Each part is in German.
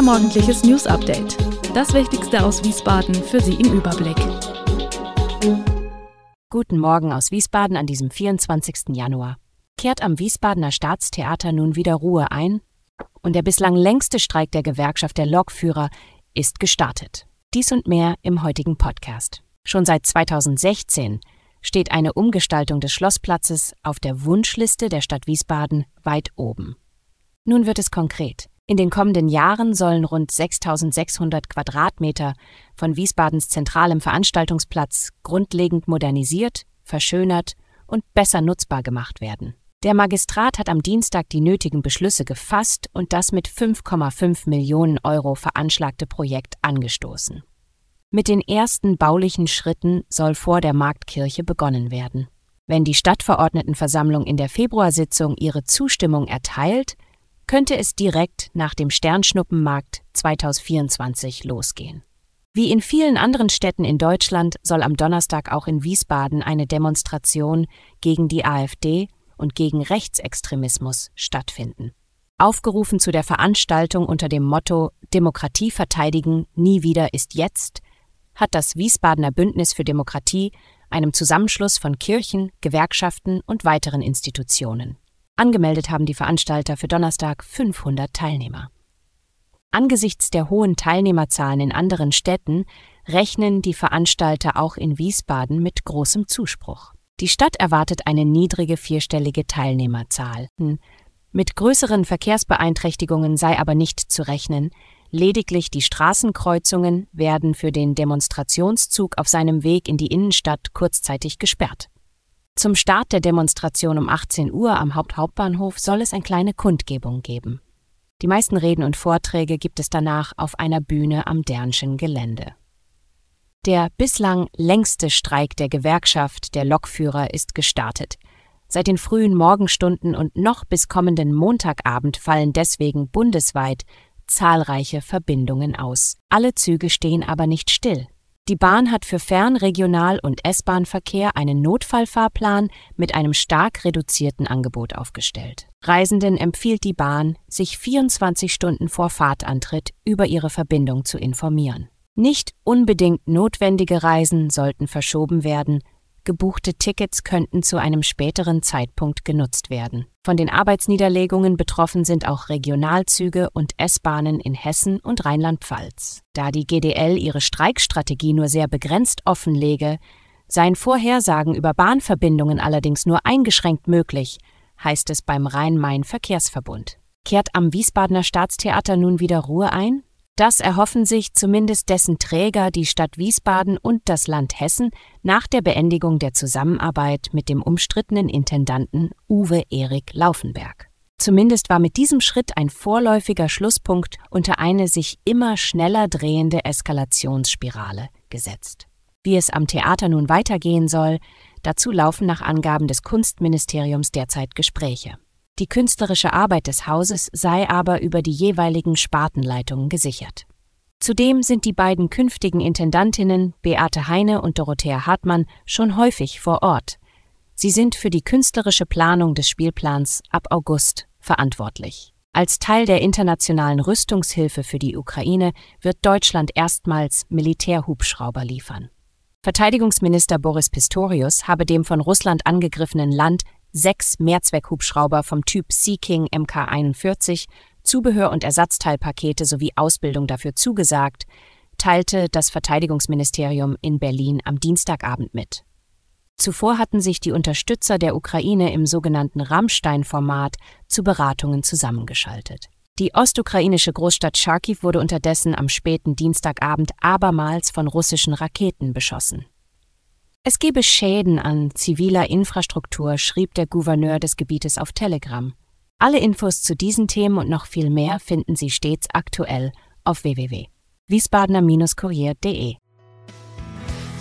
Unser morgendliches News Update. Das Wichtigste aus Wiesbaden für Sie im Überblick. Guten Morgen aus Wiesbaden an diesem 24. Januar. Kehrt am Wiesbadener Staatstheater nun wieder Ruhe ein? Und der bislang längste Streik der Gewerkschaft der Lokführer ist gestartet. Dies und mehr im heutigen Podcast. Schon seit 2016 steht eine Umgestaltung des Schlossplatzes auf der Wunschliste der Stadt Wiesbaden weit oben. Nun wird es konkret. In den kommenden Jahren sollen rund 6600 Quadratmeter von Wiesbadens zentralem Veranstaltungsplatz grundlegend modernisiert, verschönert und besser nutzbar gemacht werden. Der Magistrat hat am Dienstag die nötigen Beschlüsse gefasst und das mit 5,5 Millionen Euro veranschlagte Projekt angestoßen. Mit den ersten baulichen Schritten soll vor der Marktkirche begonnen werden. Wenn die Stadtverordnetenversammlung in der Februarsitzung ihre Zustimmung erteilt, könnte es direkt nach dem Sternschnuppenmarkt 2024 losgehen. Wie in vielen anderen Städten in Deutschland soll am Donnerstag auch in Wiesbaden eine Demonstration gegen die AfD und gegen Rechtsextremismus stattfinden. Aufgerufen zu der Veranstaltung unter dem Motto Demokratie verteidigen, nie wieder ist jetzt, hat das Wiesbadener Bündnis für Demokratie, einem Zusammenschluss von Kirchen, Gewerkschaften und weiteren Institutionen. Angemeldet haben die Veranstalter für Donnerstag 500 Teilnehmer. Angesichts der hohen Teilnehmerzahlen in anderen Städten rechnen die Veranstalter auch in Wiesbaden mit großem Zuspruch. Die Stadt erwartet eine niedrige vierstellige Teilnehmerzahl. Mit größeren Verkehrsbeeinträchtigungen sei aber nicht zu rechnen, lediglich die Straßenkreuzungen werden für den Demonstrationszug auf seinem Weg in die Innenstadt kurzzeitig gesperrt. Zum Start der Demonstration um 18 Uhr am Haupthauptbahnhof soll es eine kleine Kundgebung geben. Die meisten Reden und Vorträge gibt es danach auf einer Bühne am Dernschen Gelände. Der bislang längste Streik der Gewerkschaft der Lokführer ist gestartet. Seit den frühen Morgenstunden und noch bis kommenden Montagabend fallen deswegen bundesweit zahlreiche Verbindungen aus. Alle Züge stehen aber nicht still. Die Bahn hat für Fern-, Regional- und S-Bahn-Verkehr einen Notfallfahrplan mit einem stark reduzierten Angebot aufgestellt. Reisenden empfiehlt die Bahn, sich 24 Stunden vor Fahrtantritt über ihre Verbindung zu informieren. Nicht unbedingt notwendige Reisen sollten verschoben werden, Gebuchte Tickets könnten zu einem späteren Zeitpunkt genutzt werden. Von den Arbeitsniederlegungen betroffen sind auch Regionalzüge und S-Bahnen in Hessen und Rheinland-Pfalz. Da die GDL ihre Streikstrategie nur sehr begrenzt offenlege, seien Vorhersagen über Bahnverbindungen allerdings nur eingeschränkt möglich, heißt es beim Rhein-Main-Verkehrsverbund. Kehrt am Wiesbadener Staatstheater nun wieder Ruhe ein? Das erhoffen sich zumindest dessen Träger die Stadt Wiesbaden und das Land Hessen nach der Beendigung der Zusammenarbeit mit dem umstrittenen Intendanten Uwe Erik Laufenberg. Zumindest war mit diesem Schritt ein vorläufiger Schlusspunkt unter eine sich immer schneller drehende Eskalationsspirale gesetzt. Wie es am Theater nun weitergehen soll, dazu laufen nach Angaben des Kunstministeriums derzeit Gespräche. Die künstlerische Arbeit des Hauses sei aber über die jeweiligen Spartenleitungen gesichert. Zudem sind die beiden künftigen Intendantinnen Beate Heine und Dorothea Hartmann schon häufig vor Ort. Sie sind für die künstlerische Planung des Spielplans ab August verantwortlich. Als Teil der internationalen Rüstungshilfe für die Ukraine wird Deutschland erstmals Militärhubschrauber liefern. Verteidigungsminister Boris Pistorius habe dem von Russland angegriffenen Land sechs Mehrzweckhubschrauber vom Typ Sea King Mk-41, Zubehör- und Ersatzteilpakete sowie Ausbildung dafür zugesagt, teilte das Verteidigungsministerium in Berlin am Dienstagabend mit. Zuvor hatten sich die Unterstützer der Ukraine im sogenannten Rammstein-Format zu Beratungen zusammengeschaltet. Die ostukrainische Großstadt Charkiw wurde unterdessen am späten Dienstagabend abermals von russischen Raketen beschossen. Es gebe Schäden an ziviler Infrastruktur, schrieb der Gouverneur des Gebietes auf Telegram. Alle Infos zu diesen Themen und noch viel mehr finden Sie stets aktuell auf www.wiesbadener-kurier.de.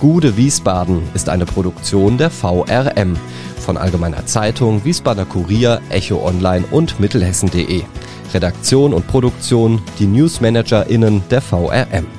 Gude Wiesbaden ist eine Produktion der VRM von Allgemeiner Zeitung, Wiesbadener Kurier, Echo Online und Mittelhessen.de. Redaktion und Produktion die NewsmanagerInnen der VRM.